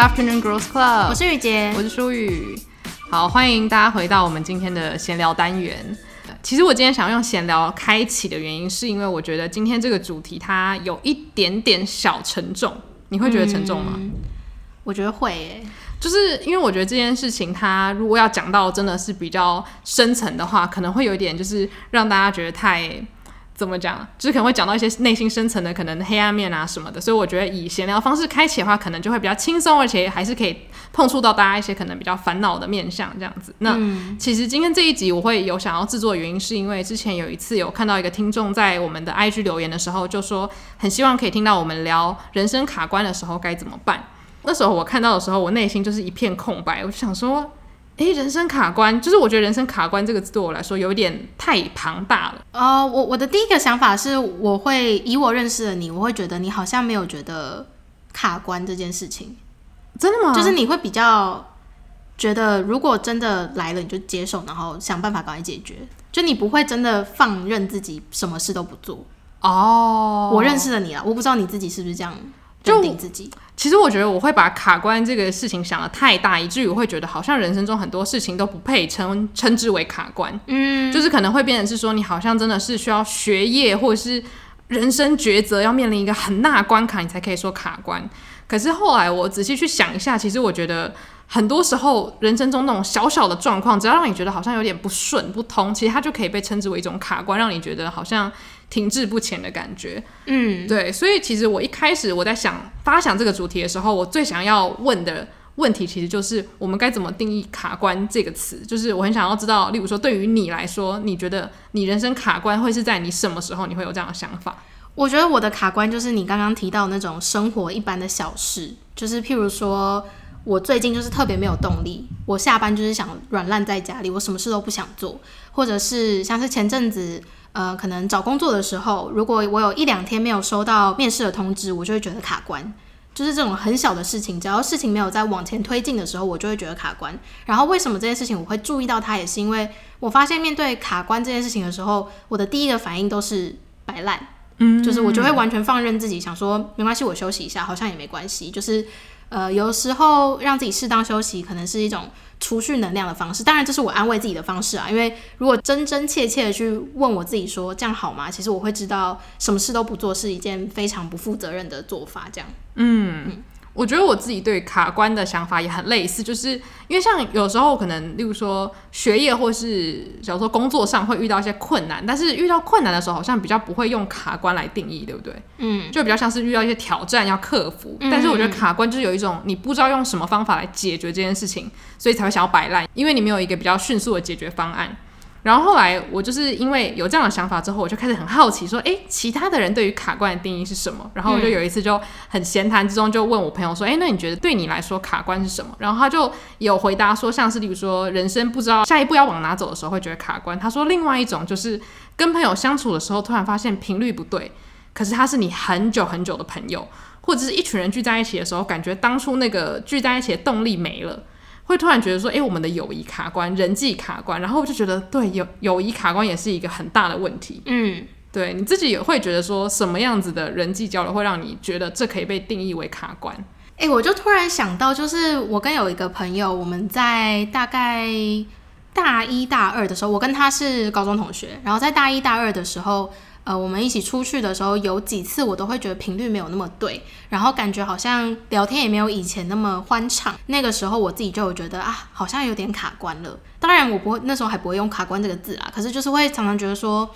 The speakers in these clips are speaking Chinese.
Afternoon Girls Club，我是雨洁，我是舒雨。好，欢迎大家回到我们今天的闲聊单元。其实我今天想要用闲聊开启的原因，是因为我觉得今天这个主题它有一点点小沉重。你会觉得沉重吗？嗯、我觉得会诶，就是因为我觉得这件事情，它如果要讲到真的是比较深层的话，可能会有一点就是让大家觉得太。怎么讲？就是可能会讲到一些内心深层的可能黑暗面啊什么的，所以我觉得以闲聊方式开启的话，可能就会比较轻松，而且还是可以碰触到大家一些可能比较烦恼的面向这样子。那、嗯、其实今天这一集我会有想要制作的原因，是因为之前有一次有看到一个听众在我们的 IG 留言的时候，就说很希望可以听到我们聊人生卡关的时候该怎么办。那时候我看到的时候，我内心就是一片空白，我就想说。诶、欸，人生卡关，就是我觉得“人生卡关”这个字对我来说有点太庞大了。呃，我我的第一个想法是，我会以我认识的你，我会觉得你好像没有觉得卡关这件事情。真的吗？就是你会比较觉得，如果真的来了，你就接受，然后想办法赶快解决。就你不会真的放任自己什么事都不做。哦，我认识了你啊，我不知道你自己是不是这样。认定自己，其实我觉得我会把卡关这个事情想得太大，以至于我会觉得好像人生中很多事情都不配称称之为卡关。嗯，就是可能会变成是说，你好像真的是需要学业或者是人生抉择要面临一个很大关卡，你才可以说卡关。可是后来我仔细去想一下，其实我觉得很多时候人生中那种小小的状况，只要让你觉得好像有点不顺不通，其实它就可以被称之为一种卡关，让你觉得好像。停滞不前的感觉，嗯，对，所以其实我一开始我在想发想这个主题的时候，我最想要问的问题其实就是我们该怎么定义“卡关”这个词？就是我很想要知道，例如说对于你来说，你觉得你人生卡关会是在你什么时候？你会有这样的想法？我觉得我的卡关就是你刚刚提到那种生活一般的小事，就是譬如说我最近就是特别没有动力，我下班就是想软烂在家里，我什么事都不想做，或者是像是前阵子。呃，可能找工作的时候，如果我有一两天没有收到面试的通知，我就会觉得卡关。就是这种很小的事情，只要事情没有在往前推进的时候，我就会觉得卡关。然后为什么这件事情我会注意到它，也是因为我发现面对卡关这件事情的时候，我的第一个反应都是摆烂，嗯，就是我就会完全放任自己，想说没关系，我休息一下，好像也没关系。就是呃，有时候让自己适当休息，可能是一种。储蓄能量的方式，当然这是我安慰自己的方式啊。因为如果真真切切的去问我自己说这样好吗？其实我会知道什么事都不做是一件非常不负责任的做法。这样，嗯。嗯我觉得我自己对卡关的想法也很类似，就是因为像有时候可能，例如说学业或是假如说工作上会遇到一些困难，但是遇到困难的时候好像比较不会用卡关来定义，对不对？嗯，就比较像是遇到一些挑战要克服，嗯，但是我觉得卡关就是有一种你不知道用什么方法来解决这件事情，所以才会想要摆烂，因为你没有一个比较迅速的解决方案。然后后来我就是因为有这样的想法之后，我就开始很好奇，说，诶，其他的人对于卡关的定义是什么？然后我就有一次就很闲谈之中就问我朋友说，诶，那你觉得对你来说卡关是什么？然后他就有回答说，像是比如说人生不知道下一步要往哪走的时候会觉得卡关。他说另外一种就是跟朋友相处的时候突然发现频率不对，可是他是你很久很久的朋友，或者是一群人聚在一起的时候，感觉当初那个聚在一起的动力没了。会突然觉得说，哎、欸，我们的友谊卡关，人际卡关，然后我就觉得，对，友友谊卡关也是一个很大的问题。嗯，对，你自己也会觉得说，什么样子的人际交流会让你觉得这可以被定义为卡关？哎、欸，我就突然想到，就是我跟有一个朋友，我们在大概大一大二的时候，我跟他是高中同学，然后在大一大二的时候。呃，我们一起出去的时候，有几次我都会觉得频率没有那么对，然后感觉好像聊天也没有以前那么欢畅。那个时候我自己就有觉得啊，好像有点卡关了。当然，我不会那时候还不会用卡关这个字啦，可是就是会常常觉得说。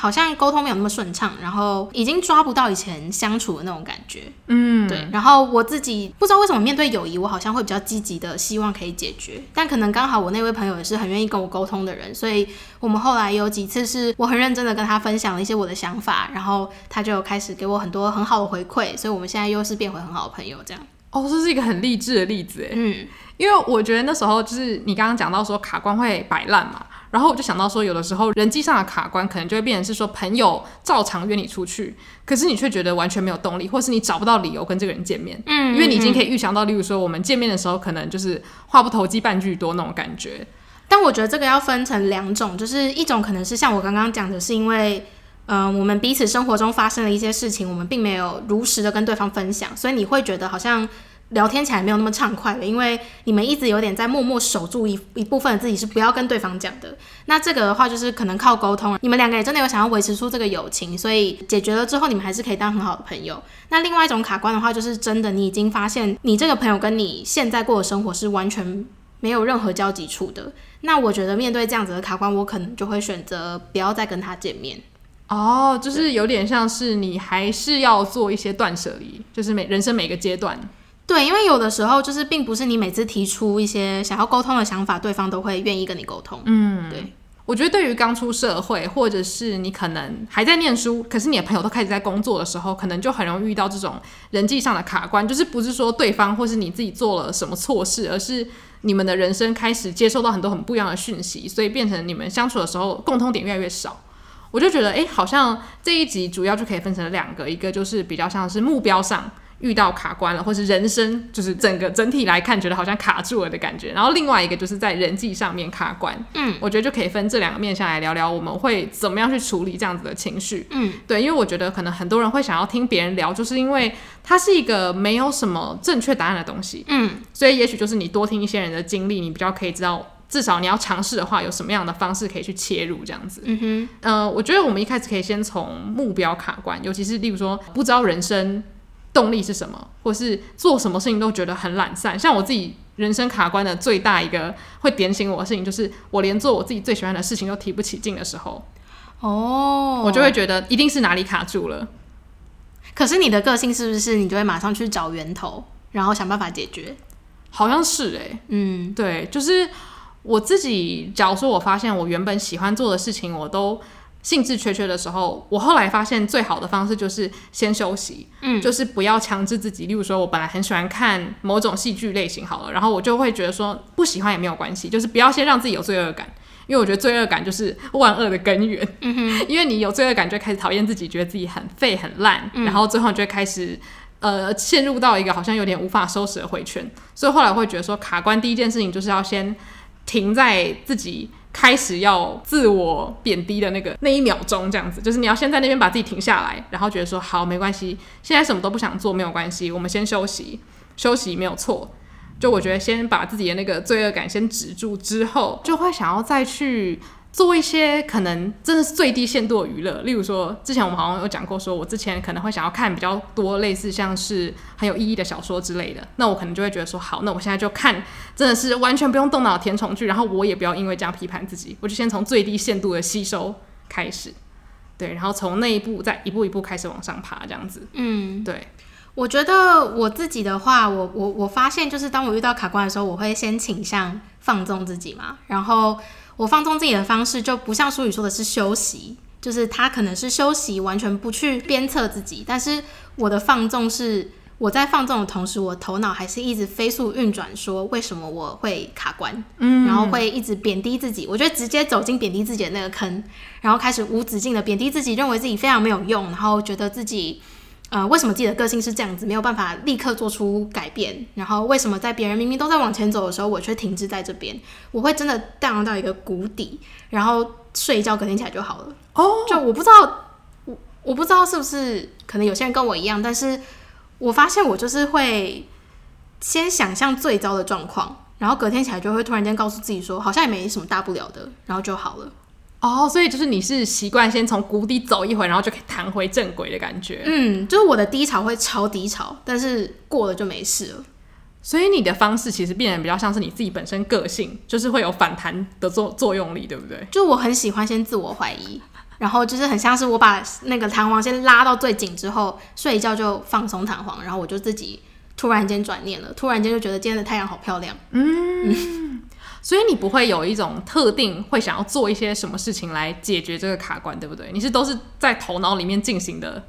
好像沟通没有那么顺畅，然后已经抓不到以前相处的那种感觉。嗯，对。然后我自己不知道为什么面对友谊，我好像会比较积极的希望可以解决。但可能刚好我那位朋友也是很愿意跟我沟通的人，所以我们后来有几次是我很认真的跟他分享了一些我的想法，然后他就开始给我很多很好的回馈，所以我们现在又是变回很好的朋友这样。哦，这是一个很励志的例子哎。嗯，因为我觉得那时候就是你刚刚讲到说卡关会摆烂嘛。然后我就想到说，有的时候人际上的卡关，可能就会变成是说，朋友照常约你出去，可是你却觉得完全没有动力，或是你找不到理由跟这个人见面。嗯，因为你已经可以预想到，例如说我们见面的时候，可能就是话不投机半句多那种感觉。但我觉得这个要分成两种，就是一种可能是像我刚刚讲的，是因为，嗯、我们彼此生活中发生了一些事情，我们并没有如实的跟对方分享，所以你会觉得好像。聊天起来没有那么畅快了，因为你们一直有点在默默守住一一部分自己，是不要跟对方讲的。那这个的话，就是可能靠沟通，你们两个也真的有想要维持出这个友情，所以解决了之后，你们还是可以当很好的朋友。那另外一种卡关的话，就是真的你已经发现你这个朋友跟你现在过的生活是完全没有任何交集处的。那我觉得面对这样子的卡关，我可能就会选择不要再跟他见面。哦，就是有点像是你还是要做一些断舍离，就是每人生每个阶段。对，因为有的时候就是并不是你每次提出一些想要沟通的想法，对方都会愿意跟你沟通。嗯，对。我觉得对于刚出社会，或者是你可能还在念书，可是你的朋友都开始在工作的时候，可能就很容易遇到这种人际上的卡关。就是不是说对方或是你自己做了什么错事，而是你们的人生开始接收到很多很不一样的讯息，所以变成你们相处的时候共通点越来越少。我就觉得，哎，好像这一集主要就可以分成两个，一个就是比较像是目标上。遇到卡关了，或是人生就是整个整体来看，觉得好像卡住了的感觉。然后另外一个就是在人际上面卡关。嗯，我觉得就可以分这两个面向来聊聊，我们会怎么样去处理这样子的情绪。嗯，对，因为我觉得可能很多人会想要听别人聊，就是因为它是一个没有什么正确答案的东西。嗯，所以也许就是你多听一些人的经历，你比较可以知道，至少你要尝试的话，有什么样的方式可以去切入这样子。嗯哼，呃，我觉得我们一开始可以先从目标卡关，尤其是例如说不知道人生。动力是什么，或是做什么事情都觉得很懒散。像我自己人生卡关的最大一个会点醒我的事情，就是我连做我自己最喜欢的事情都提不起劲的时候，哦，我就会觉得一定是哪里卡住了。可是你的个性是不是你就会马上去找源头，然后想办法解决？好像是诶、欸，嗯，对，就是我自己。假如说我发现我原本喜欢做的事情，我都。兴致缺缺的时候，我后来发现最好的方式就是先休息，嗯，就是不要强制自己。例如说，我本来很喜欢看某种戏剧类型，好了，然后我就会觉得说不喜欢也没有关系，就是不要先让自己有罪恶感，因为我觉得罪恶感就是万恶的根源。嗯哼，因为你有罪恶感，就开始讨厌自己，觉得自己很废很烂，嗯，然后最后就会开始呃陷入到一个好像有点无法收拾的回圈。所以后来会觉得说，卡关第一件事情就是要先停在自己。开始要自我贬低的那个那一秒钟，这样子，就是你要先在那边把自己停下来，然后觉得说好，没关系，现在什么都不想做，没有关系，我们先休息，休息没有错。就我觉得先把自己的那个罪恶感先止住之后，就会想要再去。做一些可能真的是最低限度的娱乐，例如说，之前我们好像有讲过，说我之前可能会想要看比较多类似像是很有意义的小说之类的，那我可能就会觉得说，好，那我现在就看真的是完全不用动脑的甜宠剧，然后我也不要因为这样批判自己，我就先从最低限度的吸收开始，对，然后从那一步再一步一步开始往上爬，这样子，嗯，对，我觉得我自己的话，我我我发现就是当我遇到卡关的时候，我会先倾向放纵自己嘛，然后。我放纵自己的方式就不像书里说的是休息，就是他可能是休息，完全不去鞭策自己。但是我的放纵是我在放纵的同时，我头脑还是一直飞速运转，说为什么我会卡关，嗯，然后会一直贬低自己。我觉得直接走进贬低自己的那个坑，然后开始无止境的贬低自己，认为自己非常没有用，然后觉得自己。呃，为什么自己的个性是这样子，没有办法立刻做出改变？然后为什么在别人明明都在往前走的时候，我却停滞在这边？我会真的荡到一个谷底，然后睡一觉，隔天起来就好了。哦，就我不知道，我我不知道是不是可能有些人跟我一样，但是我发现我就是会先想象最糟的状况，然后隔天起来就会突然间告诉自己说，好像也没什么大不了的，然后就好了。哦，所以就是你是习惯先从谷底走一回，然后就可以弹回正轨的感觉。嗯，就是我的低潮会超低潮，但是过了就没事了。所以你的方式其实变得比较像是你自己本身个性，就是会有反弹的作作用力，对不对？就我很喜欢先自我怀疑，然后就是很像是我把那个弹簧先拉到最紧之后，睡一觉就放松弹簧，然后我就自己突然间转念了，突然间就觉得今天的太阳好漂亮。嗯。嗯所以你不会有一种特定会想要做一些什么事情来解决这个卡关，对不对？你是都是在头脑里面进行的。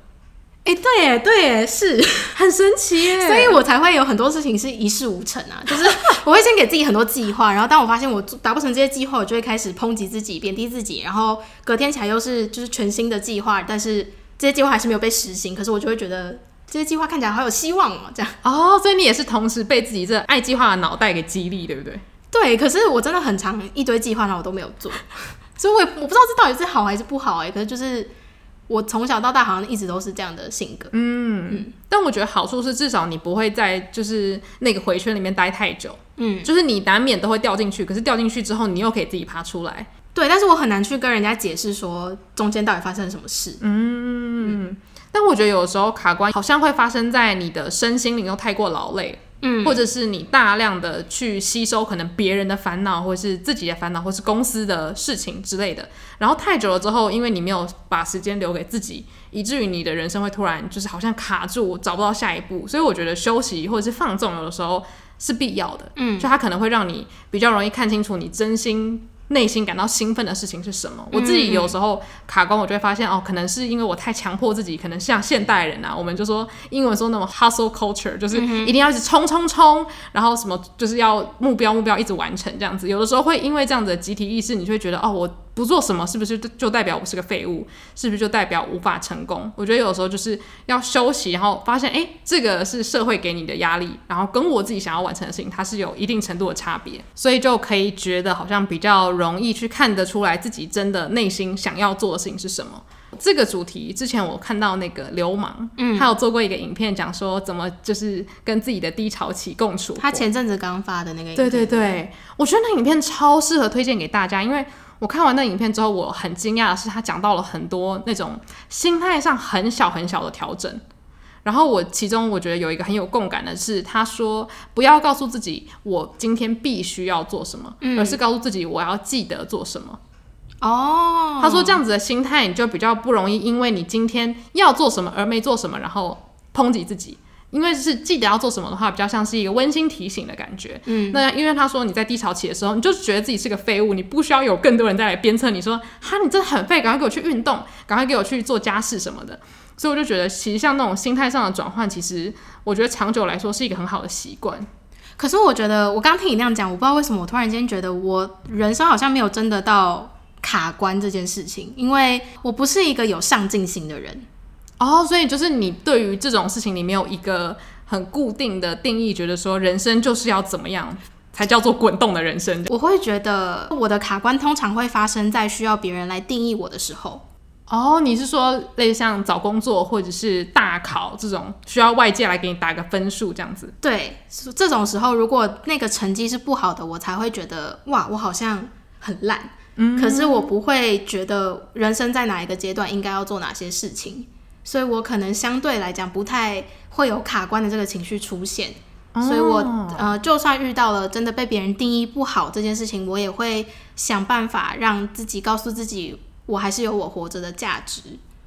哎、欸，对耶，对耶，是很神奇耶。所以我才会有很多事情是一事无成啊。就是我会先给自己很多计划，然后当我发现我达不成这些计划，我就会开始抨击自己、贬低自己，然后隔天起来又是就是全新的计划，但是这些计划还是没有被实行。可是我就会觉得这些计划看起来好有希望哦，这样。哦，所以你也是同时被自己这爱计划的脑袋给激励，对不对？对，可是我真的很长一堆计划，然后我都没有做，所以我也我不知道这到底是好还是不好哎。可是就是我从小到大好像一直都是这样的性格。嗯，嗯，但我觉得好处是至少你不会在就是那个回圈里面待太久。嗯，就是你难免都会掉进去，可是掉进去之后你又可以自己爬出来。对，但是我很难去跟人家解释说中间到底发生了什么事。嗯，嗯，但我觉得有时候卡关好像会发生在你的身心灵又太过劳累。嗯，或者是你大量的去吸收可能别人的烦恼，或是自己的烦恼，或是公司的事情之类的，然后太久了之后，因为你没有把时间留给自己，以至于你的人生会突然就是好像卡住，找不到下一步。所以我觉得休息或者是放纵，有的时候是必要的。嗯，就它可能会让你比较容易看清楚你真心。内心感到兴奋的事情是什么？我自己有时候卡关，我就会发现哦，可能是因为我太强迫自己，可能像现代人啊，我们就说英文说那种 hustle culture，就是一定要一直冲冲冲，然后什么就是要目标目标一直完成这样子。有的时候会因为这样子的集体意识，你就会觉得哦，我。不做什么是不是就代表我是个废物？是不是就代表无法成功？我觉得有时候就是要休息，然后发现，哎，这个是社会给你的压力，然后跟我自己想要完成的事情，它是有一定程度的差别，所以就可以觉得好像比较容易去看得出来自己真的内心想要做的事情是什么。这个主题之前我看到那个流氓，嗯，他有做过一个影片，讲说怎么就是跟自己的低潮期共处。他前阵子刚发的那个影片，对对对，我觉得那影片超适合推荐给大家，因为。我看完那影片之后，我很惊讶的是，他讲到了很多那种心态上很小很小的调整。然后我其中我觉得有一个很有共感的是，他说不要告诉自己我今天必须要做什么，嗯、而是告诉自己我要记得做什么。哦，他说这样子的心态，你就比较不容易因为你今天要做什么而没做什么，然后抨击自己。因为是记得要做什么的话，比较像是一个温馨提醒的感觉。嗯，那因为他说你在低潮期的时候，你就觉得自己是个废物，你不需要有更多人再来鞭策你说，哈，你真的很废，赶快给我去运动，赶快给我去做家事什么的。所以我就觉得，其实像那种心态上的转换，其实我觉得长久来说是一个很好的习惯。可是我觉得，我刚听你那样讲，我不知道为什么我突然间觉得我人生好像没有真的到卡关这件事情，因为我不是一个有上进心的人。哦，所以就是你对于这种事情，你没有一个很固定的定义，觉得说人生就是要怎么样才叫做滚动的人生？我会觉得我的卡关通常会发生在需要别人来定义我的时候。哦，你是说类似像找工作或者是大考这种需要外界来给你打个分数这样子？对，这种时候如果那个成绩是不好的，我才会觉得哇，我好像很烂。嗯，可是我不会觉得人生在哪一个阶段应该要做哪些事情。所以我可能相对来讲不太会有卡关的这个情绪出现，哦、所以我呃，就算遇到了真的被别人定义不好这件事情，我也会想办法让自己告诉自己，我还是有我活着的价值，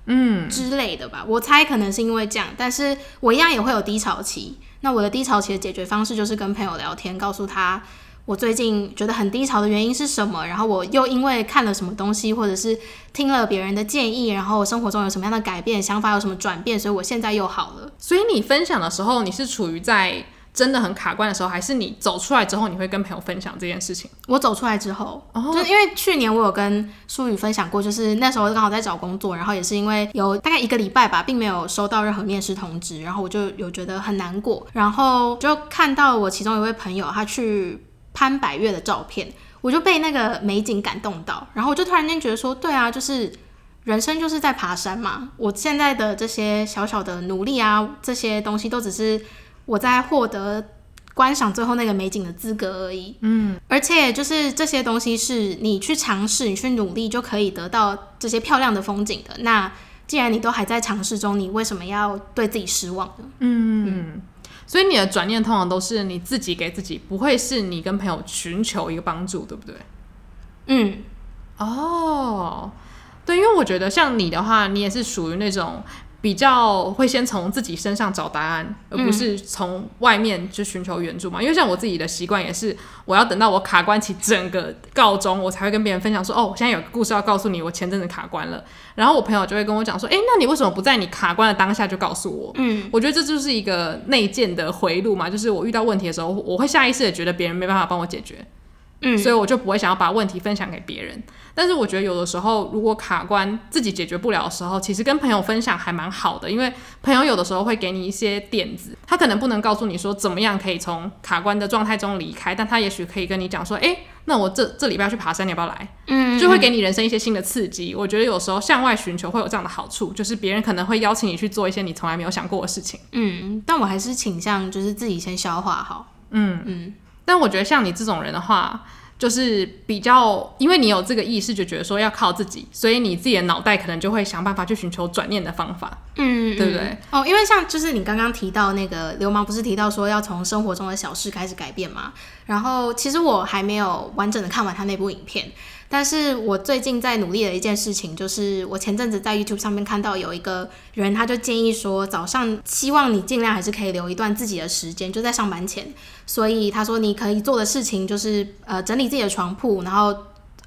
嗯之类的吧。我猜可能是因为这样，但是我一样也会有低潮期。那我的低潮期的解决方式就是跟朋友聊天，告诉他。我最近觉得很低潮的原因是什么？然后我又因为看了什么东西，或者是听了别人的建议，然后生活中有什么样的改变，想法有什么转变，所以我现在又好了。所以你分享的时候，你是处于在真的很卡关的时候，还是你走出来之后，你会跟朋友分享这件事情？我走出来之后，哦，就因为去年我有跟舒宇分享过，就是那时候刚好在找工作，然后也是因为有大概一个礼拜吧，并没有收到任何面试通知，然后我就有觉得很难过，然后就看到我其中一位朋友他去。潘百月的照片，我就被那个美景感动到，然后我就突然间觉得说，对啊，就是人生就是在爬山嘛。我现在的这些小小的努力啊，这些东西都只是我在获得观赏最后那个美景的资格而已。嗯，而且就是这些东西是你去尝试、你去努力就可以得到这些漂亮的风景的。那既然你都还在尝试中，你为什么要对自己失望呢？嗯所以你的转念通常都是你自己给自己，不会是你跟朋友寻求一个帮助，对不对？嗯，哦，对，因为我觉得像你的话，你也是属于那种。比较会先从自己身上找答案，而不是从外面去寻求援助嘛。嗯、因为像我自己的习惯也是，我要等到我卡关起整个告终，我才会跟别人分享说：“哦，我现在有个故事要告诉你，我前阵子卡关了。”然后我朋友就会跟我讲说：“诶，那你为什么不在你卡关的当下就告诉我？”嗯，我觉得这就是一个内建的回路嘛，就是我遇到问题的时候，我会下意识的觉得别人没办法帮我解决。嗯，所以我就不会想要把问题分享给别人。但是我觉得有的时候，如果卡关自己解决不了的时候，其实跟朋友分享还蛮好的，因为朋友有的时候会给你一些点子。他可能不能告诉你说怎么样可以从卡关的状态中离开，但他也许可以跟你讲说，诶，那我这这礼拜要去爬山，你要不要来？嗯，就会给你人生一些新的刺激。我觉得有时候向外寻求会有这样的好处，就是别人可能会邀请你去做一些你从来没有想过的事情。嗯，但我还是倾向就是自己先消化好。嗯嗯，但我觉得像你这种人的话。就是比较，因为你有这个意识，就觉得说要靠自己，所以你自己的脑袋可能就会想办法去寻求转念的方法，嗯，对不对？哦，因为像就是你刚刚提到那个流氓，不是提到说要从生活中的小事开始改变吗？然后其实我还没有完整的看完他那部影片。但是我最近在努力的一件事情，就是我前阵子在 YouTube 上面看到有一个人，他就建议说，早上希望你尽量还是可以留一段自己的时间，就在上班前。所以他说你可以做的事情就是，呃，整理自己的床铺，然后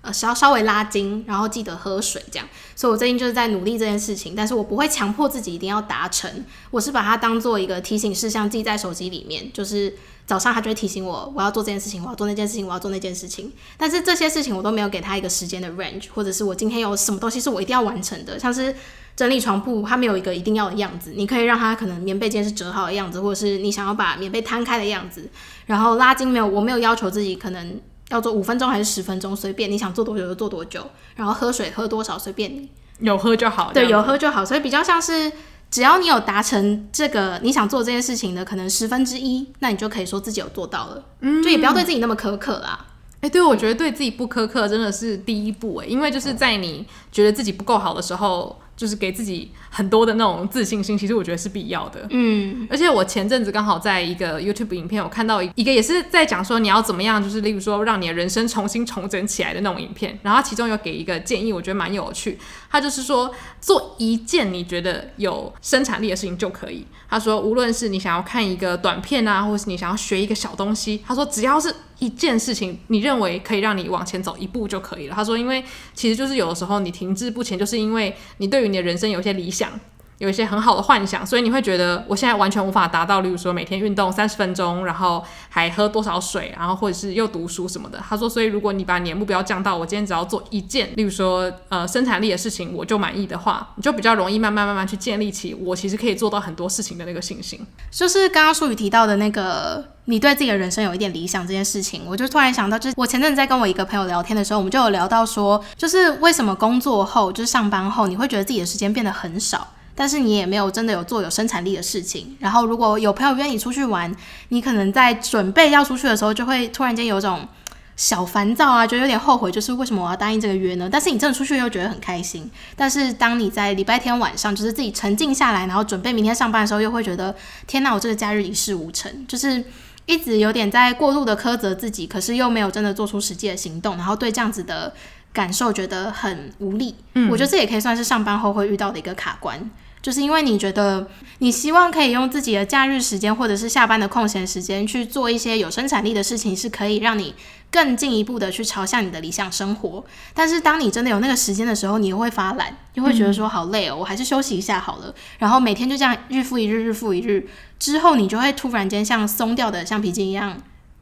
呃稍稍微拉筋，然后记得喝水，这样。所以我最近就是在努力这件事情，但是我不会强迫自己一定要达成，我是把它当做一个提醒事项记在手机里面，就是。早上他就会提醒我，我要做这件事情，我要做那件事情，我要做那件事情。但是这些事情我都没有给他一个时间的 range，或者是我今天有什么东西是我一定要完成的，像是整理床铺，他没有一个一定要的样子。你可以让他可能棉被间是折好的样子，或者是你想要把棉被摊开的样子。然后拉筋没有，我没有要求自己可能要做五分钟还是十分钟，随便你想做多久就做多久。然后喝水喝多少随便你，有喝就好。对，有喝就好，所以比较像是。只要你有达成这个你想做这件事情的可能十分之一，那你就可以说自己有做到了。嗯，就也不要对自己那么苛刻啦。哎、欸，对，我觉得对自己不苛刻真的是第一步哎，因为就是在你觉得自己不够好的时候。就是给自己很多的那种自信心，其实我觉得是必要的。嗯，而且我前阵子刚好在一个 YouTube 影片，我看到一个也是在讲说你要怎么样，就是例如说让你的人生重新重整起来的那种影片。然后他其中有给一个建议，我觉得蛮有趣。他就是说做一件你觉得有生产力的事情就可以。他说无论是你想要看一个短片啊，或者是你想要学一个小东西，他说只要是。一件事情，你认为可以让你往前走一步就可以了。他说，因为其实就是有的时候你停滞不前，就是因为你对你的人生有些理想。有一些很好的幻想，所以你会觉得我现在完全无法达到，例如说每天运动三十分钟，然后还喝多少水，然后或者是又读书什么的。他说，所以如果你把你的目标降到我今天只要做一件，例如说呃生产力的事情，我就满意的话，你就比较容易慢慢慢慢去建立起我其实可以做到很多事情的那个信心。就是刚刚书宇提到的那个，你对自己的人生有一点理想这件事情，我就突然想到，就是我前阵子在跟我一个朋友聊天的时候，我们就有聊到说，就是为什么工作后就是上班后，你会觉得自己的时间变得很少。但是你也没有真的有做有生产力的事情，然后如果有朋友约你出去玩，你可能在准备要出去的时候，就会突然间有种小烦躁啊，觉得有点后悔，就是为什么我要答应这个约呢？但是你真的出去又觉得很开心。但是当你在礼拜天晚上，就是自己沉静下来，然后准备明天上班的时候，又会觉得天哪，我这个假日一事无成，就是一直有点在过度的苛责自己，可是又没有真的做出实际的行动，然后对这样子的感受觉得很无力。嗯，我觉得这也可以算是上班后会遇到的一个卡关。就是因为你觉得你希望可以用自己的假日时间，或者是下班的空闲时间去做一些有生产力的事情，是可以让你更进一步的去朝向你的理想生活。但是当你真的有那个时间的时候，你又会发懒，又会觉得说好累哦，我还是休息一下好了。然后每天就这样日复一日，日复一日之后，你就会突然间像松掉的橡皮筋一样，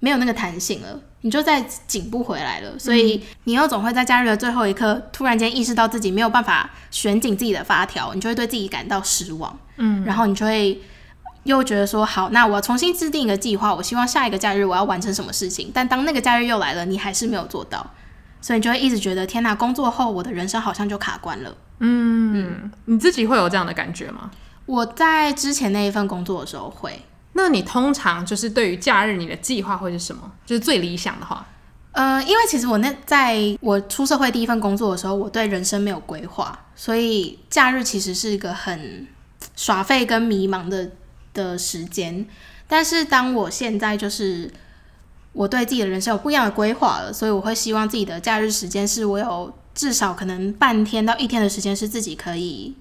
没有那个弹性了。你就再紧不回来了，所以你又总会在假日的最后一刻突然间意识到自己没有办法旋紧自己的发条，你就会对自己感到失望，嗯，然后你就会又觉得说好，那我要重新制定一个计划，我希望下一个假日我要完成什么事情，但当那个假日又来了，你还是没有做到，所以你就会一直觉得天哪，工作后我的人生好像就卡关了，嗯，嗯，你自己会有这样的感觉吗？我在之前那一份工作的时候会。那你通常就是对于假日你的计划会是什么？就是最理想的话，呃，因为其实我那在我出社会第一份工作的时候，我对人生没有规划，所以假日其实是一个很耍废跟迷茫的的时间。但是当我现在就是我对自己的人生有不一样的规划了，所以我会希望自己的假日时间是我有至少可能半天到一天的时间是自己可以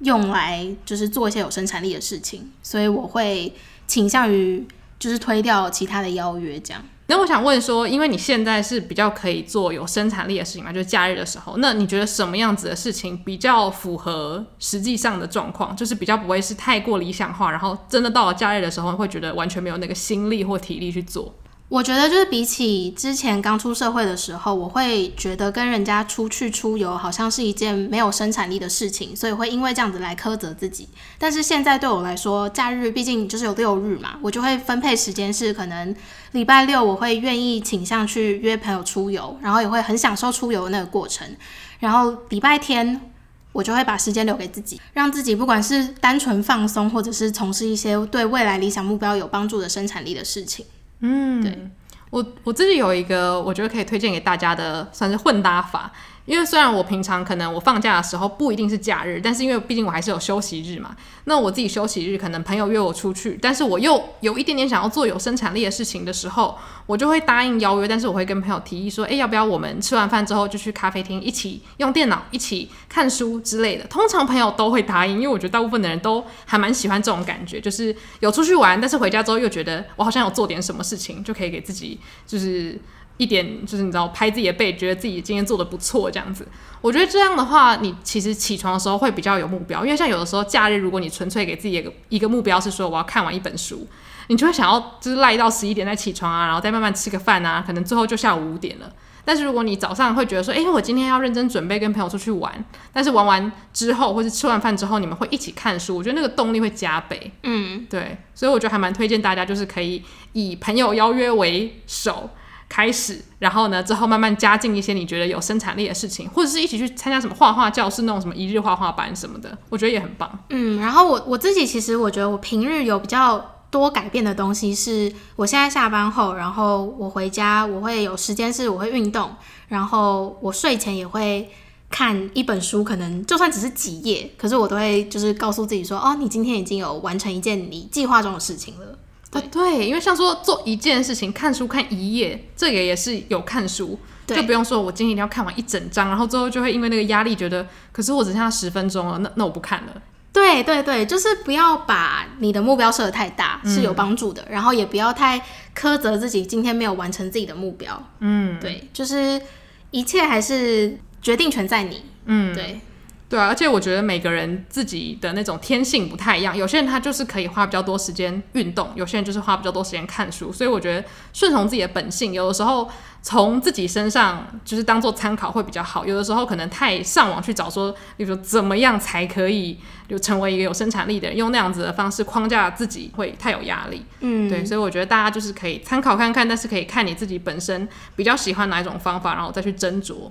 用来就是做一些有生产力的事情，所以我会。倾向于就是推掉其他的邀约，这样。那我想问说，因为你现在是比较可以做有生产力的事情嘛，就是假日的时候，那你觉得什么样子的事情比较符合实际上的状况？就是比较不会是太过理想化，然后真的到了假日的时候，会觉得完全没有那个心力或体力去做。我觉得就是比起之前刚出社会的时候，我会觉得跟人家出去出游好像是一件没有生产力的事情，所以会因为这样子来苛责自己。但是现在对我来说，假日毕竟就是有六日嘛，我就会分配时间是可能礼拜六我会愿意倾向去约朋友出游，然后也会很享受出游的那个过程。然后礼拜天我就会把时间留给自己，让自己不管是单纯放松，或者是从事一些对未来理想目标有帮助的生产力的事情。嗯，对，我我自己有一个我觉得可以推荐给大家的，算是混搭法。因为虽然我平常可能我放假的时候不一定是假日，但是因为毕竟我还是有休息日嘛。那我自己休息日可能朋友约我出去，但是我又有一点点想要做有生产力的事情的时候，我就会答应邀约。但是我会跟朋友提议说，诶，要不要我们吃完饭之后就去咖啡厅一起用电脑一起看书之类的？通常朋友都会答应，因为我觉得大部分的人都还蛮喜欢这种感觉，就是有出去玩，但是回家之后又觉得我好像有做点什么事情，就可以给自己就是。一点就是你知道拍自己的背，觉得自己今天做的不错这样子。我觉得这样的话，你其实起床的时候会比较有目标，因为像有的时候假日，如果你纯粹给自己一个一个目标是说我要看完一本书，你就会想要就是赖到十一点再起床啊，然后再慢慢吃个饭啊，可能最后就下午五点了。但是如果你早上会觉得说，诶，我今天要认真准备跟朋友出去玩，但是玩完之后或是吃完饭之后，你们会一起看书，我觉得那个动力会加倍。嗯，对，所以我觉得还蛮推荐大家，就是可以以朋友邀约为首。开始，然后呢，之后慢慢加进一些你觉得有生产力的事情，或者是一起去参加什么画画教室那种什么一日画画班什么的，我觉得也很棒。嗯，然后我我自己其实我觉得我平日有比较多改变的东西是，我现在下班后，然后我回家我会有时间是我会运动，然后我睡前也会看一本书，可能就算只是几页，可是我都会就是告诉自己说，哦，你今天已经有完成一件你计划中的事情了。对，对，因为像说做一件事情，看书看一页，这个也是有看书，对就不用说我今天一定要看完一整章，然后最后就会因为那个压力觉得，可是我只剩下十分钟了，那那我不看了。对对对，就是不要把你的目标设得太大，是有帮助的，嗯、然后也不要太苛责自己今天没有完成自己的目标。嗯，对，就是一切还是决定权在你。嗯，对。对啊，而且我觉得每个人自己的那种天性不太一样，有些人他就是可以花比较多时间运动，有些人就是花比较多时间看书，所以我觉得顺从自己的本性，有的时候从自己身上就是当做参考会比较好。有的时候可能太上网去找说，比如说怎么样才可以就成为一个有生产力的人，用那样子的方式框架自己会太有压力。嗯，对，所以我觉得大家就是可以参考看看，但是可以看你自己本身比较喜欢哪一种方法，然后再去斟酌。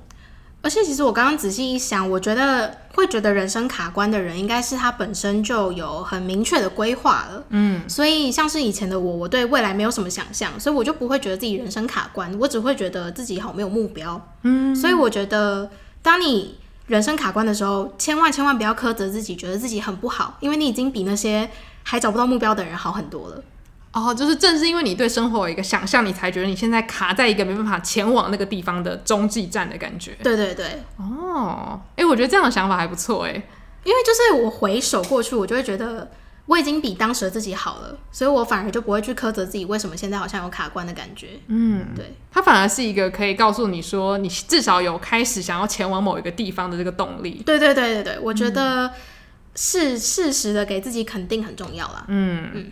而且其实我刚刚仔细一想，我觉得会觉得人生卡关的人，应该是他本身就有很明确的规划了。嗯，所以像是以前的我，我对未来没有什么想象，所以我就不会觉得自己人生卡关，我只会觉得自己好没有目标。嗯，所以我觉得当你人生卡关的时候，千万千万不要苛责自己，觉得自己很不好，因为你已经比那些还找不到目标的人好很多了。哦，就是正是因为你对生活有一个想象，你才觉得你现在卡在一个没办法前往那个地方的中继站的感觉。对对对。哦，哎，我觉得这样的想法还不错哎，因为就是我回首过去，我就会觉得我已经比当时的自己好了，所以我反而就不会去苛责自己为什么现在好像有卡关的感觉。嗯，对，它反而是一个可以告诉你说，你至少有开始想要前往某一个地方的这个动力。对对对对对，我觉得是适时的给自己肯定很重要啦。嗯嗯。嗯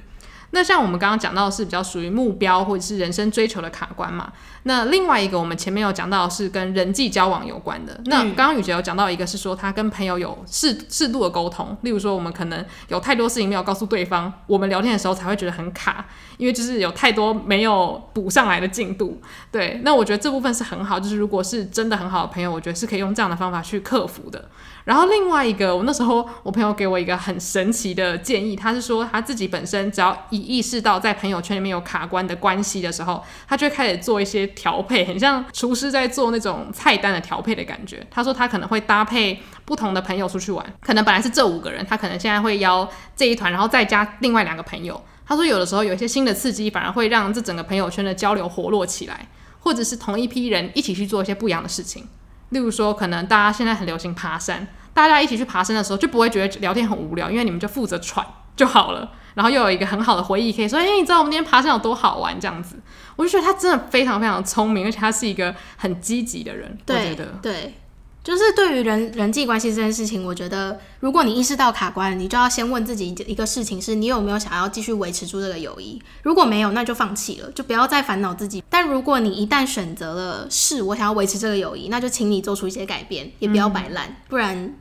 那像我们刚刚讲到的是比较属于目标或者是人生追求的卡关嘛？那另外一个我们前面有讲到的是跟人际交往有关的。那刚刚雨洁有讲到一个是说他跟朋友有适适度的沟通，例如说我们可能有太多事情没有告诉对方，我们聊天的时候才会觉得很卡，因为就是有太多没有补上来的进度。对，那我觉得这部分是很好，就是如果是真的很好的朋友，我觉得是可以用这样的方法去克服的。然后另外一个，我那时候我朋友给我一个很神奇的建议，他是说他自己本身只要一意识到在朋友圈里面有卡关的关系的时候，他就会开始做一些调配，很像厨师在做那种菜单的调配的感觉。他说他可能会搭配不同的朋友出去玩，可能本来是这五个人，他可能现在会邀这一团，然后再加另外两个朋友。他说有的时候有一些新的刺激，反而会让这整个朋友圈的交流活络起来，或者是同一批人一起去做一些不一样的事情。例如说，可能大家现在很流行爬山，大家一起去爬山的时候，就不会觉得聊天很无聊，因为你们就负责喘就好了，然后又有一个很好的回忆，可以说，哎，你知道我们今天爬山有多好玩？这样子，我就觉得他真的非常非常聪明，而且他是一个很积极的人。对，我觉得对，就是对于人人际关系这件事情，我觉得如果你意识到卡关，你就要先问自己一个事情：是你有没有想要继续维持住这个友谊？如果没有，那就放弃了，就不要再烦恼自己。但如果你一旦选择了是我想要维持这个友谊，那就请你做出一些改变，也不要摆烂，嗯、不然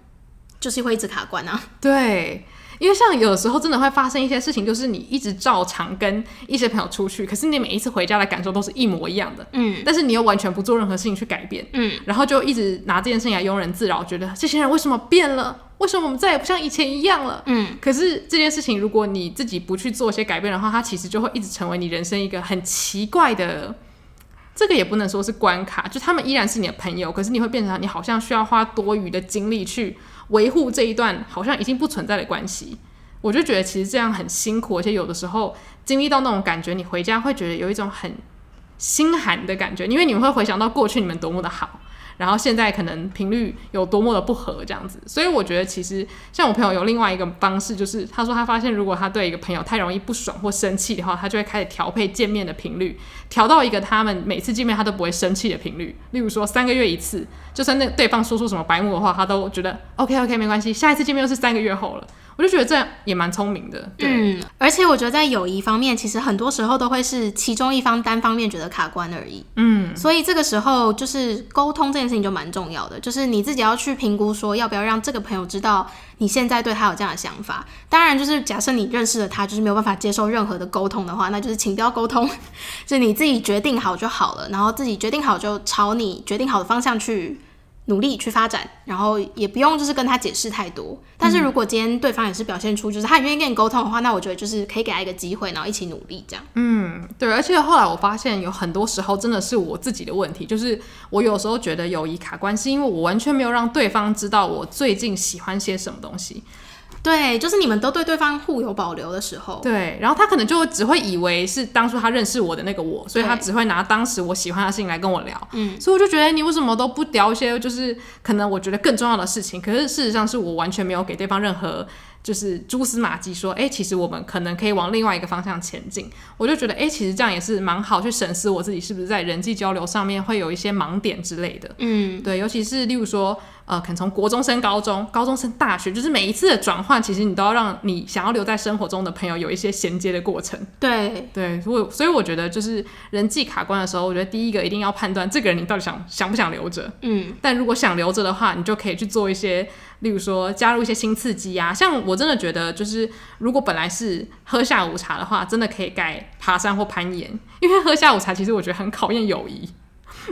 就是会一直卡关啊。对。因为像有时候真的会发生一些事情，就是你一直照常跟一些朋友出去，可是你每一次回家的感受都是一模一样的，嗯，但是你又完全不做任何事情去改变，嗯，然后就一直拿这件事情来庸人自扰，觉得这些人为什么变了？为什么我们再也不像以前一样了？嗯，可是这件事情如果你自己不去做一些改变的话，它其实就会一直成为你人生一个很奇怪的，这个也不能说是关卡，就他们依然是你的朋友，可是你会变成你好像需要花多余的精力去。维护这一段好像已经不存在的关系，我就觉得其实这样很辛苦，而且有的时候经历到那种感觉，你回家会觉得有一种很心寒的感觉，因为你们会回想到过去你们多么的好。然后现在可能频率有多么的不合这样子，所以我觉得其实像我朋友有另外一个方式，就是他说他发现如果他对一个朋友太容易不爽或生气的话，他就会开始调配见面的频率，调到一个他们每次见面他都不会生气的频率。例如说三个月一次，就算那对方说出什么白目的话，他都觉得 OK OK 没关系，下一次见面又是三个月后了。我就觉得这样也蛮聪明的，对。嗯，而且我觉得在友谊方面，其实很多时候都会是其中一方单方面觉得卡关而已。嗯，所以这个时候就是沟通这件事情就蛮重要的，就是你自己要去评估说要不要让这个朋友知道你现在对他有这样的想法。当然，就是假设你认识了他，就是没有办法接受任何的沟通的话，那就是请不要沟通，就你自己决定好就好了，然后自己决定好就朝你决定好的方向去。努力去发展，然后也不用就是跟他解释太多。但是如果今天对方也是表现出就是他很愿意跟你沟通的话，那我觉得就是可以给他一个机会，然后一起努力这样。嗯，对。而且后来我发现有很多时候真的是我自己的问题，就是我有时候觉得友谊卡关系，因为我完全没有让对方知道我最近喜欢些什么东西。对，就是你们都对对方互有保留的时候。对，然后他可能就只会以为是当初他认识我的那个我，所以他只会拿当时我喜欢的事情来跟我聊。嗯，所以我就觉得你为什么都不聊一些就是可能我觉得更重要的事情？可是事实上是我完全没有给对方任何。就是蛛丝马迹，说，哎、欸，其实我们可能可以往另外一个方向前进。我就觉得，哎、欸，其实这样也是蛮好，去审视我自己是不是在人际交流上面会有一些盲点之类的。嗯，对，尤其是例如说，呃，可能从国中升高中，高中升大学，就是每一次的转换，其实你都要让你想要留在生活中的朋友有一些衔接的过程。对，对，我所以我觉得，就是人际卡关的时候，我觉得第一个一定要判断这个人你到底想想不想留着。嗯，但如果想留着的话，你就可以去做一些。例如说，加入一些新刺激啊，像我真的觉得，就是如果本来是喝下午茶的话，真的可以改爬山或攀岩，因为喝下午茶其实我觉得很考验友谊，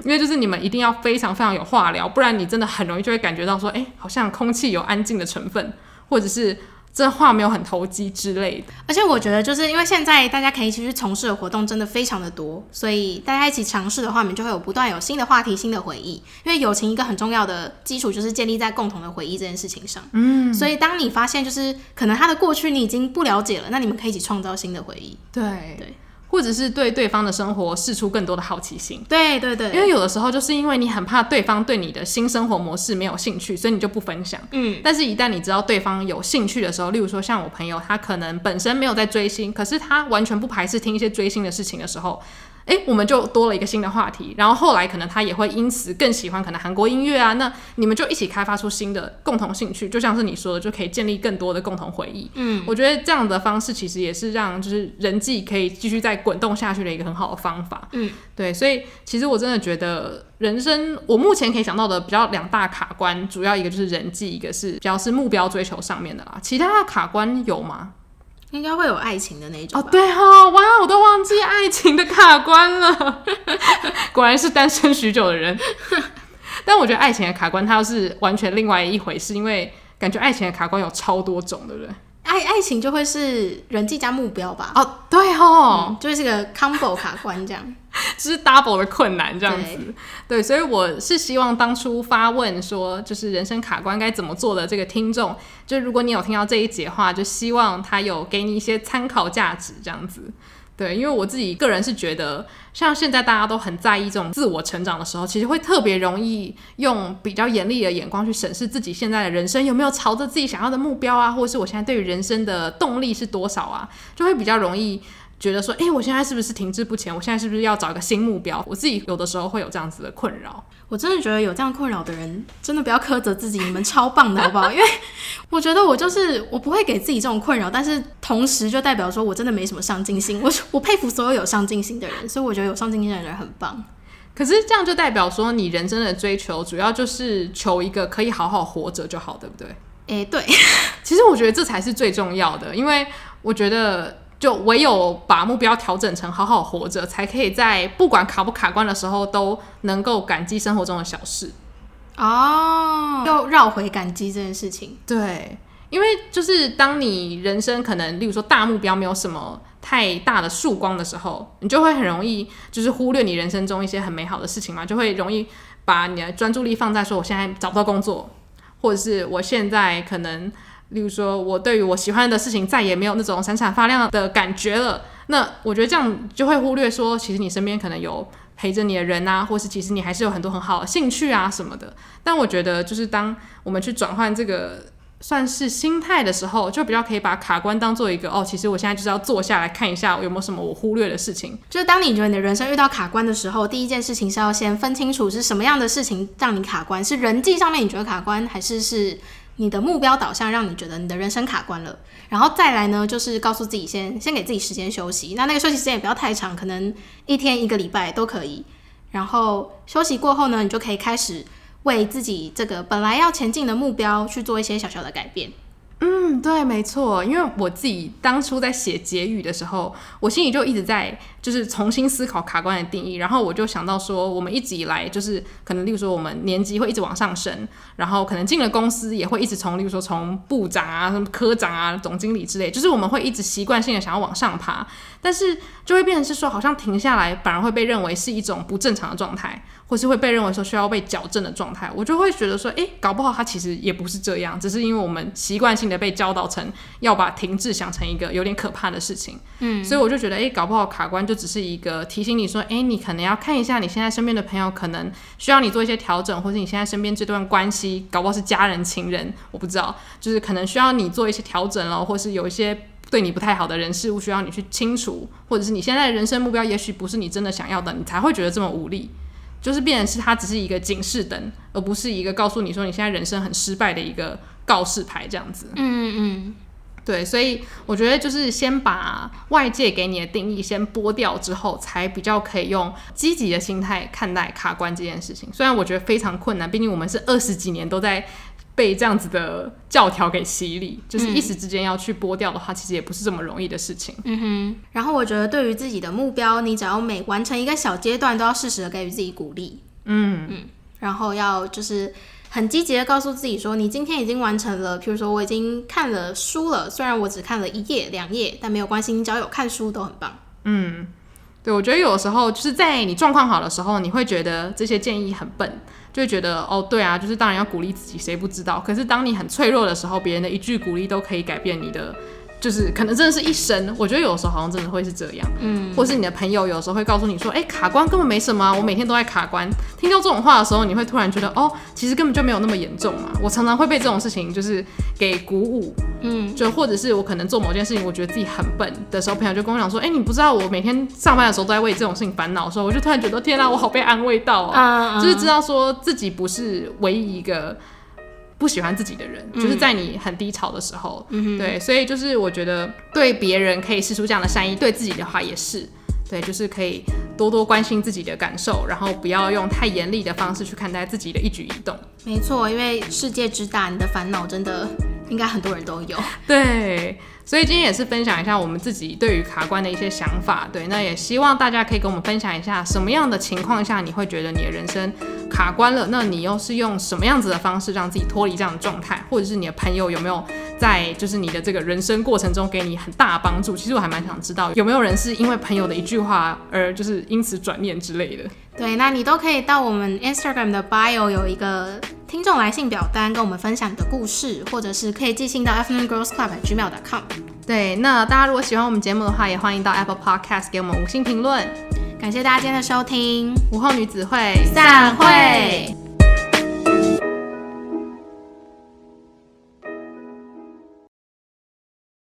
因为就是你们一定要非常非常有话聊，不然你真的很容易就会感觉到说，哎、欸，好像空气有安静的成分，或者是。这话没有很投机之类的，而且我觉得就是因为现在大家可以一起去从事的活动真的非常的多，所以大家一起尝试的话，你们就会有不断有新的话题、新的回忆。因为友情一个很重要的基础就是建立在共同的回忆这件事情上。嗯，所以当你发现就是可能他的过去你已经不了解了，那你们可以一起创造新的回忆。对对。或者是对对方的生活试出更多的好奇心，对对对，因为有的时候就是因为你很怕对方对你的新生活模式没有兴趣，所以你就不分享。嗯，但是一旦你知道对方有兴趣的时候，例如说像我朋友，他可能本身没有在追星，可是他完全不排斥听一些追星的事情的时候。哎，我们就多了一个新的话题，然后后来可能他也会因此更喜欢可能韩国音乐啊，那你们就一起开发出新的共同兴趣，就像是你说的，就可以建立更多的共同回忆。嗯，我觉得这样的方式其实也是让就是人际可以继续再滚动下去的一个很好的方法。嗯，对，所以其实我真的觉得人生我目前可以想到的比较两大卡关，主要一个就是人际，一个是比较是目标追求上面的啦。其他的卡关有吗？应该会有爱情的那种哦，对哦，哇，我都忘记爱情的卡关了，果然是单身许久的人。但我觉得爱情的卡关，它又是完全另外一回事，因为感觉爱情的卡关有超多种，对不对？爱爱情就会是人际加目标吧？哦，对哦，嗯、就是个 combo 卡关这样。就是 double 的困难这样子，對，对，所以我是希望当初发问说，就是人生卡关该怎么做的这个听众，就如果你有听到这一节话，就希望他有给你一些参考价值这样子，对，因为我自己个人是觉得，像现在大家都很在意这种自我成长的时候，其实会特别容易用比较严厉的眼光去审视自己现在的人生有没有朝着自己想要的目标啊，或者是我现在对于人生的动力是多少啊，就会比较容易。觉得说，哎、欸，我现在是不是停滞不前？我现在是不是要找一个新目标？我自己有的时候会有这样子的困扰。我真的觉得有这样困扰的人，真的不要苛责自己，你们超棒的，好不好？因为我觉得我就是我不会给自己这种困扰，但是同时就代表说我真的没什么上进心。我 我佩服所有有上进心的人，所以我觉得有上进心的人很棒。可是这样就代表说，你人生的追求主要就是求一个可以好好活着就好，对不对？诶、欸，对。其实我觉得这才是最重要的，因为我觉得。就唯有把目标调整成好好活着，才可以在不管卡不卡关的时候，都能够感激生活中的小事。哦，又绕回感激这件事情。对，因为就是当你人生可能，例如说大目标没有什么太大的曙光的时候，你就会很容易就是忽略你人生中一些很美好的事情嘛，就会容易把你的专注力放在说我现在找不到工作，或者是我现在可能。例如说，我对于我喜欢的事情再也没有那种闪闪发亮的感觉了。那我觉得这样就会忽略说，其实你身边可能有陪着你的人啊，或是其实你还是有很多很好的兴趣啊什么的。但我觉得，就是当我们去转换这个算是心态的时候，就比较可以把卡关当做一个哦，其实我现在就是要坐下来看一下有没有什么我忽略的事情。就是当你觉得你的人生遇到卡关的时候，第一件事情是要先分清楚是什么样的事情让你卡关，是人际上面你觉得卡关，还是是？你的目标导向让你觉得你的人生卡关了，然后再来呢，就是告诉自己先先给自己时间休息。那那个休息时间也不要太长，可能一天一个礼拜都可以。然后休息过后呢，你就可以开始为自己这个本来要前进的目标去做一些小小的改变。嗯，对，没错，因为我自己当初在写结语的时候，我心里就一直在就是重新思考卡关的定义，然后我就想到说，我们一直以来就是可能，例如说我们年级会一直往上升，然后可能进了公司也会一直从，例如说从部长啊、什么科长啊、总经理之类，就是我们会一直习惯性的想要往上爬，但是就会变成是说，好像停下来反而会被认为是一种不正常的状态。或是会被认为说需要被矫正的状态，我就会觉得说，诶，搞不好他其实也不是这样，只是因为我们习惯性的被教导成要把停滞想成一个有点可怕的事情，嗯，所以我就觉得，诶，搞不好卡关就只是一个提醒你说，诶，你可能要看一下你现在身边的朋友，可能需要你做一些调整，或是你现在身边这段关系，搞不好是家人、情人，我不知道，就是可能需要你做一些调整了，或是有一些对你不太好的人事物需要你去清除，或者是你现在的人生目标也许不是你真的想要的，你才会觉得这么无力。就是变成是它只是一个警示灯，而不是一个告诉你说你现在人生很失败的一个告示牌这样子。嗯嗯，对，所以我觉得就是先把外界给你的定义先剥掉之后，才比较可以用积极的心态看待卡关这件事情。虽然我觉得非常困难，毕竟我们是二十几年都在。被这样子的教条给洗礼，就是一时之间要去剥掉的话，嗯，其实也不是这么容易的事情。嗯哼。然后我觉得，对于自己的目标，你只要每完成一个小阶段，都要适时的给予自己鼓励。嗯嗯。然后要就是很积极的告诉自己说，你今天已经完成了。譬如说，我已经看了书了，虽然我只看了一页两页，但没有关系，你只要有看书都很棒。嗯。对，我觉得有的时候就是在你状况好的时候，你会觉得这些建议很笨，就觉得哦，对啊，就是当然要鼓励自己，谁不知道？可是当你很脆弱的时候，别人的一句鼓励都可以改变你的。就是可能真的是一生，我觉得有时候好像真的会是这样，嗯，或是你的朋友有时候会告诉你说，哎、欸，卡关根本没什么啊，我每天都在卡关。听到这种话的时候，你会突然觉得，哦，其实根本就没有那么严重嘛。我常常会被这种事情就是给鼓舞，嗯，就或者是我可能做某件事情，我觉得自己很笨的时候，朋友就跟我讲说，哎、欸，你不知道我每天上班的时候都在为这种事情烦恼的时候，我就突然觉得，天啊，我好被安慰到啊，就是知道说自己不是唯一一个。不喜欢自己的人，就是在你很低潮的时候，嗯，对，所以就是我觉得对别人可以试出这样的善意，对自己的话也是，对，就是可以多多关心自己的感受，然后不要用太严厉的方式去看待自己的一举一动。没错，因为世界之大，你的烦恼真的应该很多人都有。对。所以今天也是分享一下我们自己对于卡关的一些想法，对，那也希望大家可以跟我们分享一下，什么样的情况下你会觉得你的人生卡关了？那你又是用什么样子的方式让自己脱离这样的状态？或者是你的朋友有没有在就是你的这个人生过程中给你很大帮助？其实我还蛮想知道有没有人是因为朋友的一句话而就是因此转念之类的。对，那你都可以到我们 Instagram 的 bio 有一个听众来信表单，跟我们分享你的故事，或者是可以寄信到 Afternoon Girls Club at gmail.com。对，那大家如果喜欢我们节目的话，也欢迎到 Apple Podcast 给我们五星评论。感谢大家今天的收听，午后女子会散会。